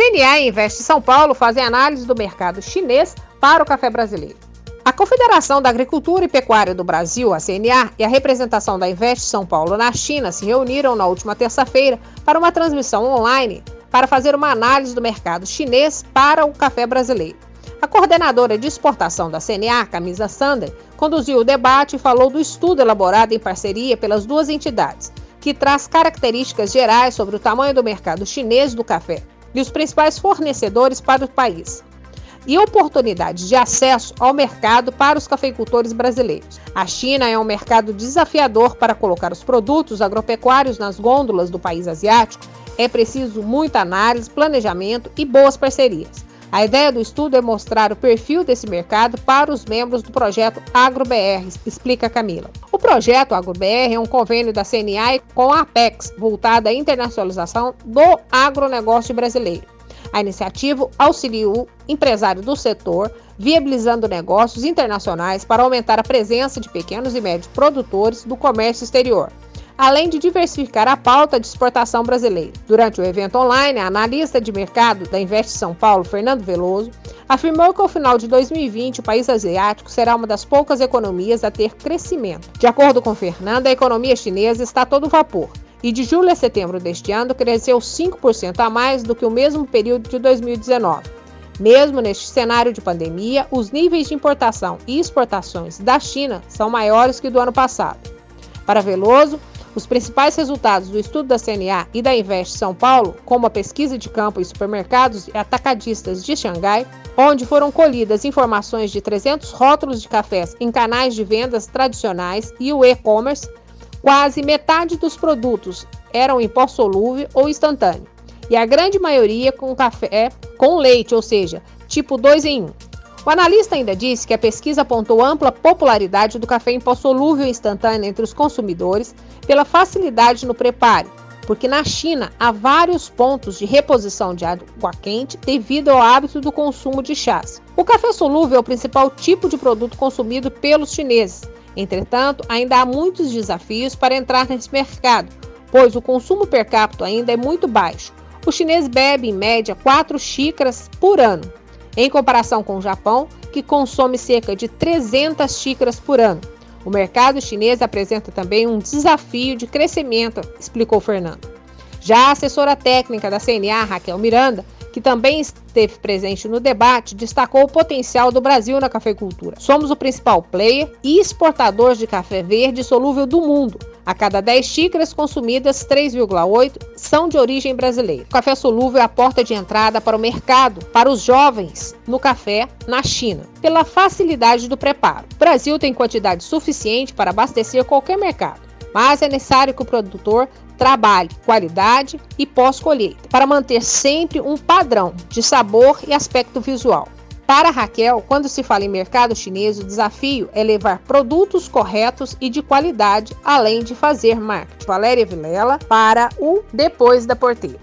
CNA e Investe São Paulo fazem análise do mercado chinês para o café brasileiro. A Confederação da Agricultura e Pecuária do Brasil, a CNA, e a representação da Investe São Paulo na China se reuniram na última terça-feira para uma transmissão online para fazer uma análise do mercado chinês para o café brasileiro. A coordenadora de exportação da CNA, Camisa Sander, conduziu o debate e falou do estudo elaborado em parceria pelas duas entidades, que traz características gerais sobre o tamanho do mercado chinês do café e os principais fornecedores para o país e oportunidades de acesso ao mercado para os cafeicultores brasileiros. A China é um mercado desafiador para colocar os produtos agropecuários nas gôndolas do país asiático. É preciso muita análise, planejamento e boas parcerias. A ideia do estudo é mostrar o perfil desse mercado para os membros do projeto AgroBR, explica Camila. O projeto AgroBR é um convênio da CNA com a Apex, voltado à internacionalização do agronegócio brasileiro. A iniciativa auxilia o empresário do setor, viabilizando negócios internacionais para aumentar a presença de pequenos e médios produtores do comércio exterior além de diversificar a pauta de exportação brasileira. Durante o evento online, a analista de mercado da Invest São Paulo, Fernando Veloso, afirmou que ao final de 2020 o país asiático será uma das poucas economias a ter crescimento. De acordo com Fernando, a economia chinesa está a todo vapor e de julho a setembro deste ano cresceu 5% a mais do que o mesmo período de 2019. Mesmo neste cenário de pandemia, os níveis de importação e exportações da China são maiores que do ano passado. Para Veloso, os principais resultados do estudo da CNA e da Invest São Paulo, como a pesquisa de campo em supermercados e atacadistas de Xangai, onde foram colhidas informações de 300 rótulos de cafés em canais de vendas tradicionais e o e-commerce, quase metade dos produtos eram em pó solúvel ou instantâneo, e a grande maioria com café com leite, ou seja, tipo 2 em 1. O analista ainda disse que a pesquisa apontou ampla popularidade do café em pó solúvel instantâneo entre os consumidores pela facilidade no preparo, porque na China há vários pontos de reposição de água quente devido ao hábito do consumo de chás. O café solúvel é o principal tipo de produto consumido pelos chineses. Entretanto, ainda há muitos desafios para entrar nesse mercado, pois o consumo per capita ainda é muito baixo. O chinês bebe em média 4 xícaras por ano, em comparação com o Japão, que consome cerca de 300 xícaras por ano. O mercado chinês apresenta também um desafio de crescimento, explicou Fernando. Já a assessora técnica da CNA, Raquel Miranda, que também esteve presente no debate, destacou o potencial do Brasil na cafeicultura. Somos o principal player e exportador de café verde solúvel do mundo. A cada 10 xícaras consumidas, 3,8 são de origem brasileira. O café solúvel é a porta de entrada para o mercado para os jovens no café na China, pela facilidade do preparo. O Brasil tem quantidade suficiente para abastecer qualquer mercado mas é necessário que o produtor trabalhe qualidade e pós-colheita, para manter sempre um padrão de sabor e aspecto visual. Para Raquel, quando se fala em mercado chinês, o desafio é levar produtos corretos e de qualidade, além de fazer marketing. Valéria Vilela para o Depois da Porteira.